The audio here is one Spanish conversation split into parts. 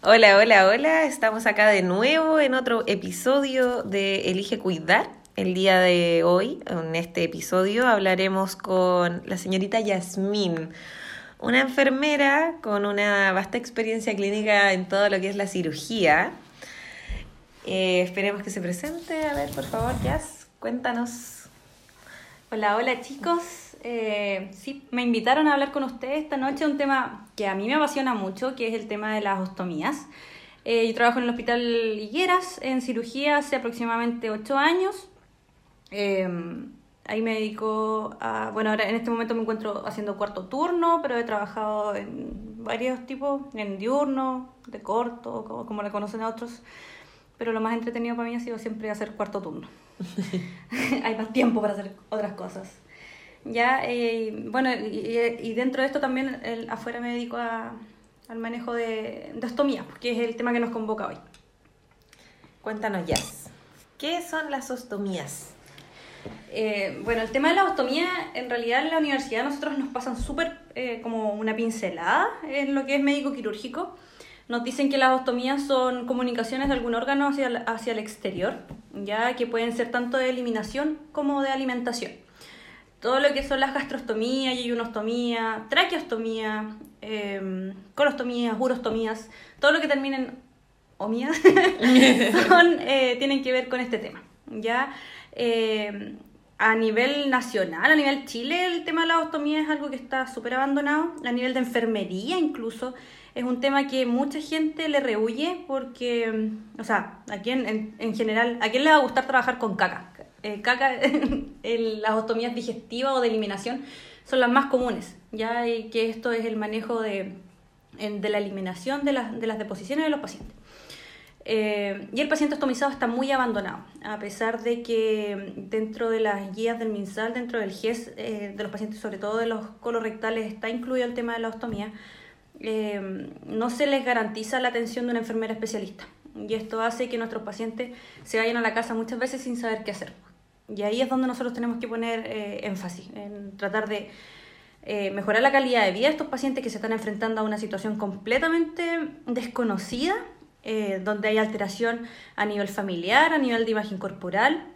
Hola, hola, hola. Estamos acá de nuevo en otro episodio de Elige Cuidar. El día de hoy, en este episodio, hablaremos con la señorita Yasmín, una enfermera con una vasta experiencia clínica en todo lo que es la cirugía. Eh, esperemos que se presente. A ver, por favor, Yas, cuéntanos. Hola, hola chicos. Eh, sí, me invitaron a hablar con ustedes esta noche un tema que a mí me apasiona mucho, que es el tema de las ostomías. Eh, yo trabajo en el Hospital Higueras en cirugía hace aproximadamente ocho años. Eh, ahí me dedico a, bueno, ahora en este momento me encuentro haciendo cuarto turno, pero he trabajado en varios tipos, en diurno, de corto, como, como le conocen a otros. Pero lo más entretenido para mí ha sido siempre hacer cuarto turno. Hay más tiempo para hacer otras cosas. Ya, eh, bueno, y, y, dentro de esto también el, afuera me dedico a, al manejo de, de ostomía, porque es el tema que nos convoca hoy. Cuéntanos, Jazz. ¿Qué son las ostomías? Eh, bueno, el tema de la ostomía, en realidad en la universidad nosotros nos pasan súper eh, como una pincelada en lo que es médico quirúrgico. Nos dicen que las ostomías son comunicaciones de algún órgano hacia, hacia el exterior, ya que pueden ser tanto de eliminación como de alimentación todo lo que son las gastrostomías, yeyunostomía, traqueostomía, eh, colostomías, urostomías, todo lo que terminen omías, son, eh, tienen que ver con este tema. ¿ya? Eh, a nivel nacional, a nivel Chile, el tema de la ostomía es algo que está súper abandonado. A nivel de enfermería incluso, es un tema que mucha gente le rehuye porque, o sea, a quién, en general, ¿a quién le va a gustar trabajar con caca? Eh, caca, el, las ostomías digestivas o de eliminación son las más comunes, ya que esto es el manejo de, de la eliminación de las, de las deposiciones de los pacientes. Eh, y el paciente ostomizado está muy abandonado, a pesar de que dentro de las guías del MinSal, dentro del GES eh, de los pacientes, sobre todo de los colorectales, está incluido el tema de la ostomía, eh, no se les garantiza la atención de una enfermera especialista. Y esto hace que nuestros pacientes se vayan a la casa muchas veces sin saber qué hacer. Y ahí es donde nosotros tenemos que poner eh, énfasis, en tratar de eh, mejorar la calidad de vida de estos pacientes que se están enfrentando a una situación completamente desconocida, eh, donde hay alteración a nivel familiar, a nivel de imagen corporal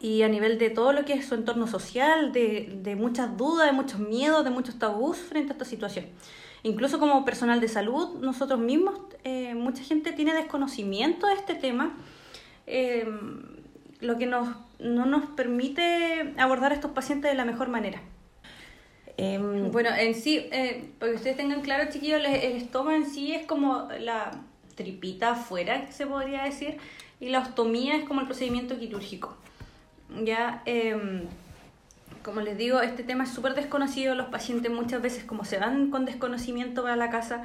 y a nivel de todo lo que es su entorno social, de, de muchas dudas, de muchos miedos, de muchos tabús frente a esta situación. Incluso como personal de salud, nosotros mismos, mucha gente tiene desconocimiento de este tema lo que nos, no nos permite abordar a estos pacientes de la mejor manera. Em, bueno, en sí, eh, para que ustedes tengan claro, chiquillos, el, estómago en sí es como la tripita afuera, se podría decir, y la ostomía es como el procedimiento quirúrgico. Ya, em, como les digo, este tema es súper desconocido, los pacientes muchas veces como se van con desconocimiento para la casa,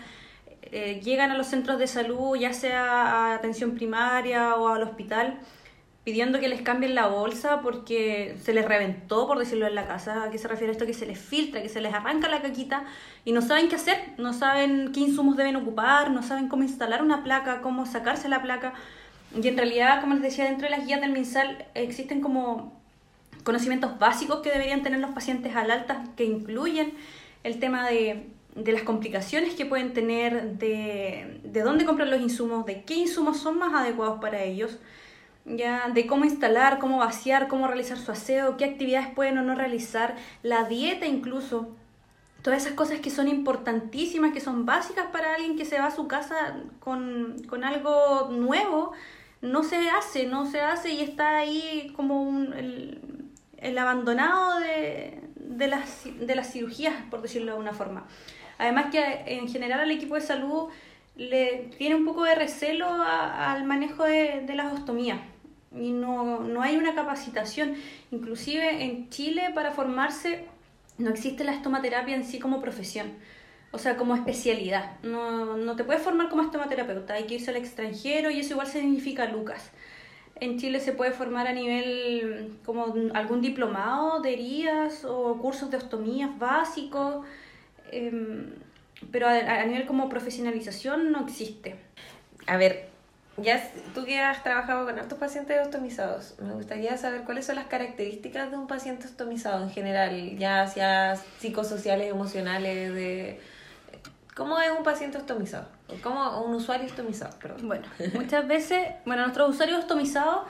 eh, llegan a los centros de salud, ya sea a atención primaria o al hospital, pidiendo que les cambien la bolsa porque se les reventó, por decirlo en la casa. ¿A qué se refiere esto? Que se les filtra, que se les arranca la caquita y no saben qué hacer, no saben qué insumos deben ocupar, no saben cómo instalar una placa, cómo sacarse la placa. Y en realidad, como les decía, dentro de las guías del MinSal existen como conocimientos básicos que deberían tener los pacientes al alta que incluyen el tema de, de las complicaciones que pueden tener, de, de dónde comprar los insumos, de qué insumos son más adecuados para ellos ya de cómo instalar, cómo vaciar, cómo realizar su aseo, qué actividades pueden o no realizar, la dieta incluso. Todas esas cosas que son importantísimas, que son básicas para alguien que se va a su casa con, con algo nuevo, no se hace, no se hace y está ahí como un, el, el, abandonado de, de, las, de las cirugías, por decirlo de una forma. Además que en general al equipo de salud le tiene un poco de recelo al manejo de, de las ostomías y no, no hay una capacitación. Inclusive en Chile para formarse no existe la estomaterapia en sí como profesión, o sea, como especialidad. No, no te puedes formar como estomaterapeuta, hay que irse al extranjero y eso igual significa Lucas. En Chile se puede formar a nivel como algún diplomado de heridas o cursos de ostomías básicos, em, pero a, a nivel como profesionalización no existe. A ver, ya tú que has trabajado con hartos pacientes ostomizados, me gustaría saber cuáles son las características de un paciente ostomizado en general, ya sea psicosociales, emocionales, de ¿Cómo es un paciente ostomizado? ¿Cómo un usuario ostomizado? Perdón. Bueno, muchas veces, bueno, nuestros usuarios ostomizados,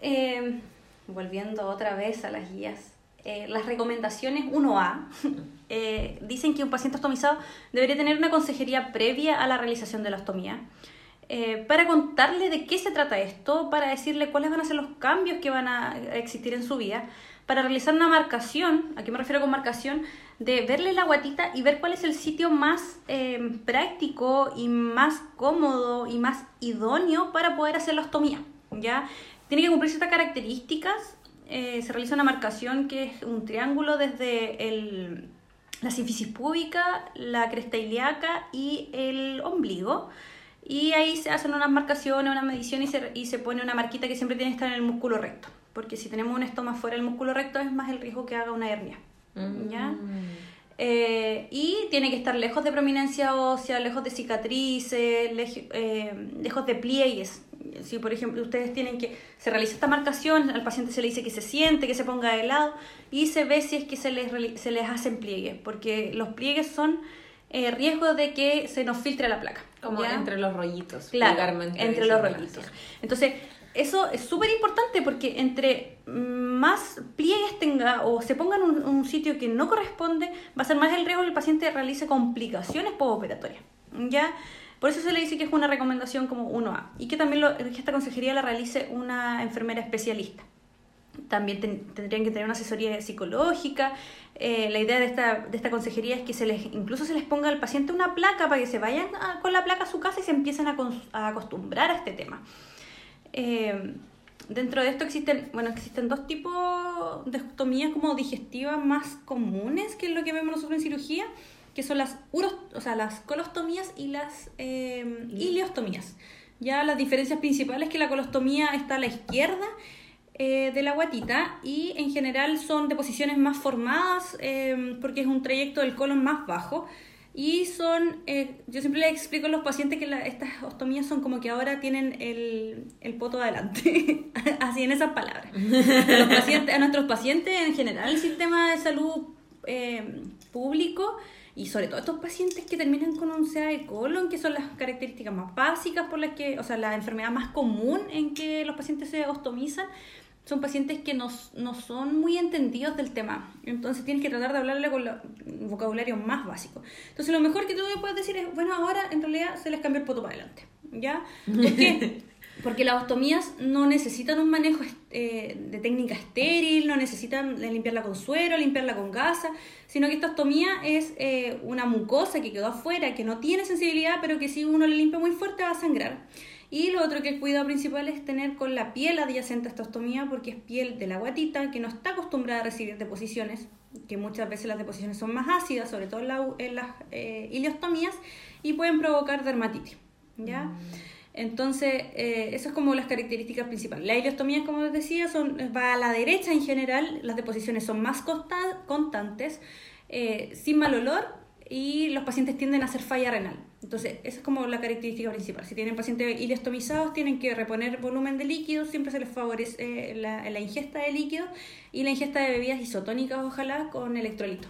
eh, volviendo otra vez a las guías, eh, las recomendaciones 1A eh, dicen que un paciente ostomizado debería tener una consejería previa a la realización de la ostomía. Para contarle de qué se trata esto, para decirle cuáles van a ser los cambios que van a existir en su vida, para realizar una marcación, ¿a qué me refiero con marcación? De verle la guatita y ver cuál es el sitio más em, práctico y más cómodo y más idóneo para poder hacer la ostomía, ¿ya? Tiene que cumplir ciertas características, eh, se realiza una marcación que es un triángulo desde el, la sínfisis púbica, la cresta ilíaca y el ombligo. Y ahí se hacen unas marcaciones, una medición y se, y se pone una marquita que siempre tiene que estar en el músculo recto porque si tenemos un estoma fuera del músculo recto es más el riesgo que haga una hernia. ¿ya? Mm. Eh, y tiene que estar lejos de prominencia ósea, lejos de cicatrices, eh, lejos de pliegues. Si, por ejemplo, ustedes tienen que, se realiza esta marcación, al paciente se le dice que se siente, que se ponga de lado y se ve si es que se les, se les hacen pliegues, porque los pliegues son eh, riesgo de que se nos filtre la placa. Como entre los rollitos. Claro, entre los rollitos. Entonces, eso es súper importante porque entre más pliegues tenga o se ponga en un, sitio que no corresponde, va a ser más el riesgo que el paciente realice complicaciones postoperatorias. ¿Ya? Por eso se le dice que es una recomendación como 1A y que también esta consejería la realice una enfermera especialista. También tendrían que tener una asesoría psicológica. Eh, la idea de esta, de esta consejería es que se les, incluso se les ponga al paciente una placa para que se vayan con la placa a su casa y se empiecen a, a acostumbrar a este tema. Eh, dentro de esto existen, bueno, existen dos tipos de ostomías como digestivas más comunes, que es lo que vemos nosotros en cirugía, que son las uros, o sea, las colostomías y las eh, ileostomías. Ya las diferencias principales es que la colostomía está a la izquierda eh, de la guatita y en general son de posiciones más formadas porque es un trayecto del colon más bajo y son, eh, yo siempre les explico a los pacientes que estas ostomías son como que ahora tienen el, el poto adelante, así en esas palabras. A, nuestros pacientes en general, el sistema de salud eh, público y sobre todo estos pacientes que terminan con un CA de colon, que son las características más básicas por las que, o sea, la enfermedad más común en que los pacientes se ostomizan, son pacientes que no, no, son muy entendidos del tema. Entonces tienes que tratar de hablarle con el vocabulario más básico. Entonces lo mejor que tú puedes decir es, bueno, ahora en realidad se les cambia el poto para adelante. ¿Ya? ¿Por qué? Porque las ostomías no necesitan un manejo eh, de técnica estéril, no necesitan limpiarla con suero, limpiarla con gasa, sino que esta ostomía es eh, una mucosa que quedó afuera, que no tiene sensibilidad, pero que si uno le limpia muy fuerte va a sangrar. Y lo otro que el cuidado principal es tener con la piel adyacente a esta ostomía, porque es piel de la guatita que no está acostumbrada a recibir deposiciones, que muchas veces las deposiciones son más ácidas, sobre todo en, las eh, ileostomías, y pueden provocar dermatitis. ¿ya? Mm. Entonces, eh, esas es como las características principales. La ileostomía, como les decía, son, va a la derecha en general, las deposiciones son más constantes, eh, sin mal olor y los pacientes tienden a hacer falla renal. Entonces, esa es como la característica principal. Si tienen pacientes ileostomizados, tienen que reponer volumen de líquidos, siempre se les favorece eh, la, ingesta de líquidos y la ingesta de bebidas isotónicas, ojalá, con electrolito,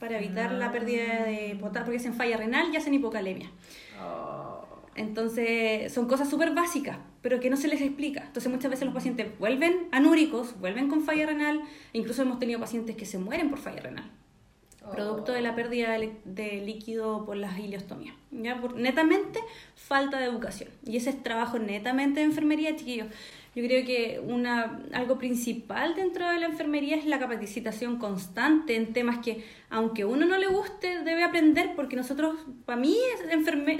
para evitar la pérdida de potasio, porque hacen falla renal y hacen hipocalemia. Oh. Entonces, son cosas súper básicas, pero que no se les explica. Entonces, muchas veces los pacientes vuelven anúricos, vuelven con falla renal, incluso hemos tenido pacientes que se mueren por falla renal producto de la pérdida de, líquido por las ileostomías. ¿ya? Por, netamente falta de educación. Y ese es trabajo netamente de enfermería, chiquillos. Yo creo que una, algo principal dentro de la enfermería es la capacitación constante en temas que, aunque uno no le guste, debe aprender, porque nosotros, para mí,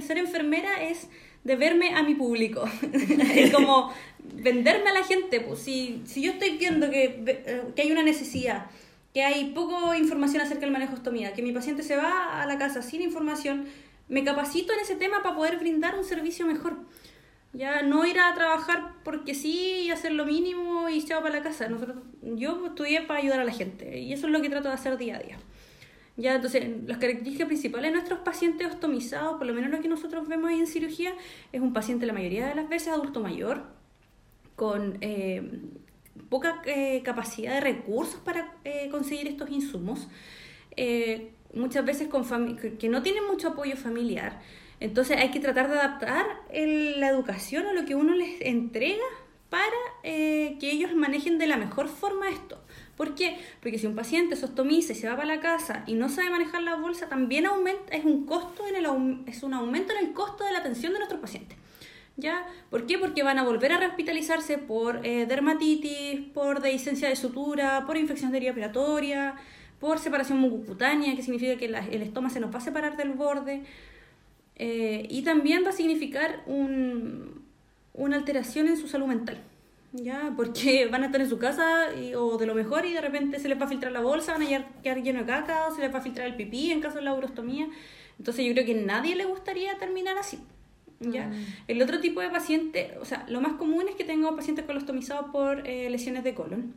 ser enfermera es deberme a mi público. es como venderme a la gente. Pues, si, si yo estoy viendo que, eh, que hay una necesidad, que hay poco información acerca del manejo de ostomía, que mi paciente se va a la casa sin información, me capacito en ese tema para poder brindar un servicio mejor. Ya no ir a trabajar porque sí y hacer lo mínimo y chao para la casa. Nosotros, yo estudié para ayudar a la gente y eso es lo que trato de hacer día a día. Ya, entonces, las características principales de nuestros pacientes ostomizados, por lo menos lo que nosotros vemos ahí en cirugía, es un paciente la mayoría de las veces adulto mayor, con eh, poca eh, capacidad de recursos para eh, conseguir estos insumos, eh, muchas veces con que no tienen mucho apoyo familiar. Entonces hay que tratar de adaptar la educación a lo que uno les entrega para eh, que ellos manejen de la mejor forma esto. ¿Por qué? Porque si un paciente se ostomiza y se va para la casa y no sabe manejar la bolsa, también aumenta, es un costo en el es un aumento en el costo de la atención de nuestros pacientes. ¿Ya? ¿Por qué? Porque van a volver a rehospitalizarse por eh, dermatitis, por dehiscencia de sutura, por infección de herida respiratoria, por separación mucocutánea, que significa que el estómago se nos va a separar del borde. Eh, y también va a significar un, una alteración en su salud mental. ¿ya? Porque van a estar en su casa o de lo mejor y de repente se les va a filtrar la bolsa, van a quedar lleno de caca o se les va a filtrar el pipí en caso de la urostomía. Entonces yo creo que a nadie le gustaría terminar así. ¿Ya? Mm. El otro tipo de paciente, o sea, lo más común es que tengamos pacientes colostomizados por eh, lesiones de colon.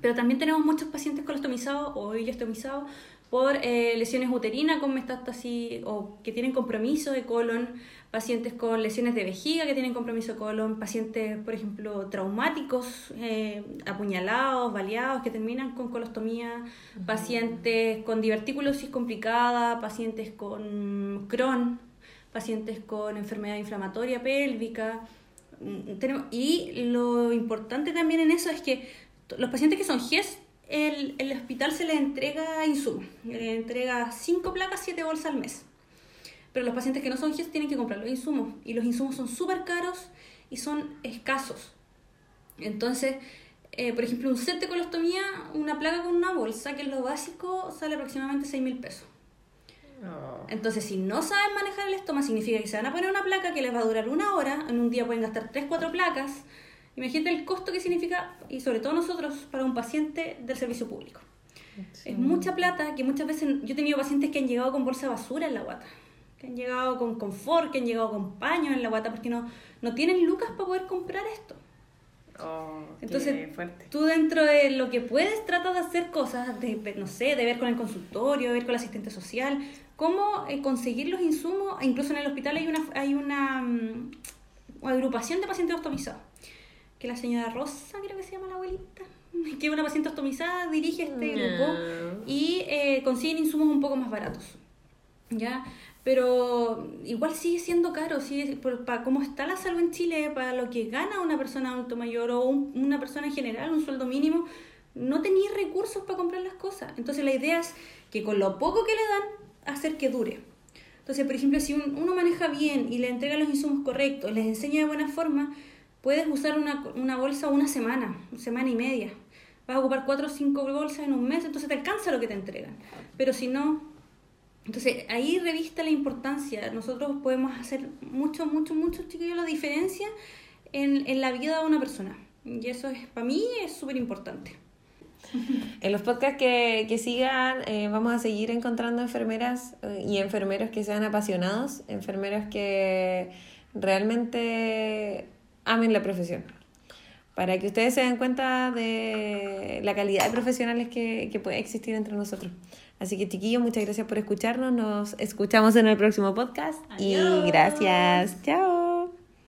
Pero también tenemos muchos pacientes colostomizados o ileostomizados por eh, lesiones uterinas con metástasis o que tienen compromiso de colon, pacientes con lesiones de vejiga que tienen compromiso de colon, pacientes, por ejemplo, traumáticos, eh, apuñalados, baleados, que terminan con colostomía, pacientes con diverticulosis complicada, pacientes con Crohn, pacientes con enfermedad inflamatoria pélvica. Mm, y lo importante también en eso es que los pacientes que son GES el, el hospital se le entrega insumos, le entrega 5 placas, 7 bolsas al mes. Pero los pacientes que no son GIS tienen que comprar los insumos y los insumos son súper caros y son escasos. Entonces, eh, por ejemplo, un set de colostomía, una placa con una bolsa, que es lo básico, sale aproximadamente 6 mil pesos. Oh. Entonces, si no saben manejar el estómago, significa que se van a poner una placa que les va a durar una hora, en un día pueden gastar 3, 4 placas, Imagínate el costo que significa, y sobre todo nosotros, para un paciente del servicio público. Es mucha plata que muchas veces yo he tenido pacientes que han llegado con bolsa de basura en la guata, que han llegado con confort, que han llegado con paños en la guata, porque no, no tienen lucas para poder comprar esto. Oh, Entonces, tú dentro de lo que puedes tratas de hacer cosas, de, no sé, de ver con el consultorio, de ver con el asistente social, cómo eh, conseguir los insumos, incluso en el hospital hay una, hay una um, agrupación de pacientes optimizados que la señora Rosa, creo que se llama la abuelita, que es una paciente ostomizada, dirige este grupo y eh, consiguen insumos un poco más baratos. ¿Ya? Pero igual sigue siendo caro, sigue, para cómo está la salud en Chile, para lo que gana una persona adulto mayor o una persona en general, un sueldo mínimo, no tenía recursos para comprar las cosas. Entonces la idea es que con lo poco que le dan, hacer que dure. Entonces, por ejemplo, si uno maneja bien y le entrega los insumos correctos, les enseña de buena forma, puedes usar una, una bolsa una semana, una semana y media. Vas a ocupar cuatro o cinco bolsas en un mes, entonces te alcanza lo que te entregan. Pero si no, entonces ahí revista la importancia. Nosotros podemos hacer mucho, mucho, mucho, chiquillos, la diferencia en, en la vida de una persona. Y eso es, para mí es súper importante. En los podcasts que, que sigan eh, vamos a seguir encontrando enfermeras eh, y enfermeros que sean apasionados, enfermeros que realmente amen la profesión. Para que ustedes se den cuenta de la calidad de profesionales que, que puede existir entre nosotros. Así que chiquillos, muchas gracias por escucharnos. Nos escuchamos en el próximo podcast. Y gracias. Chao.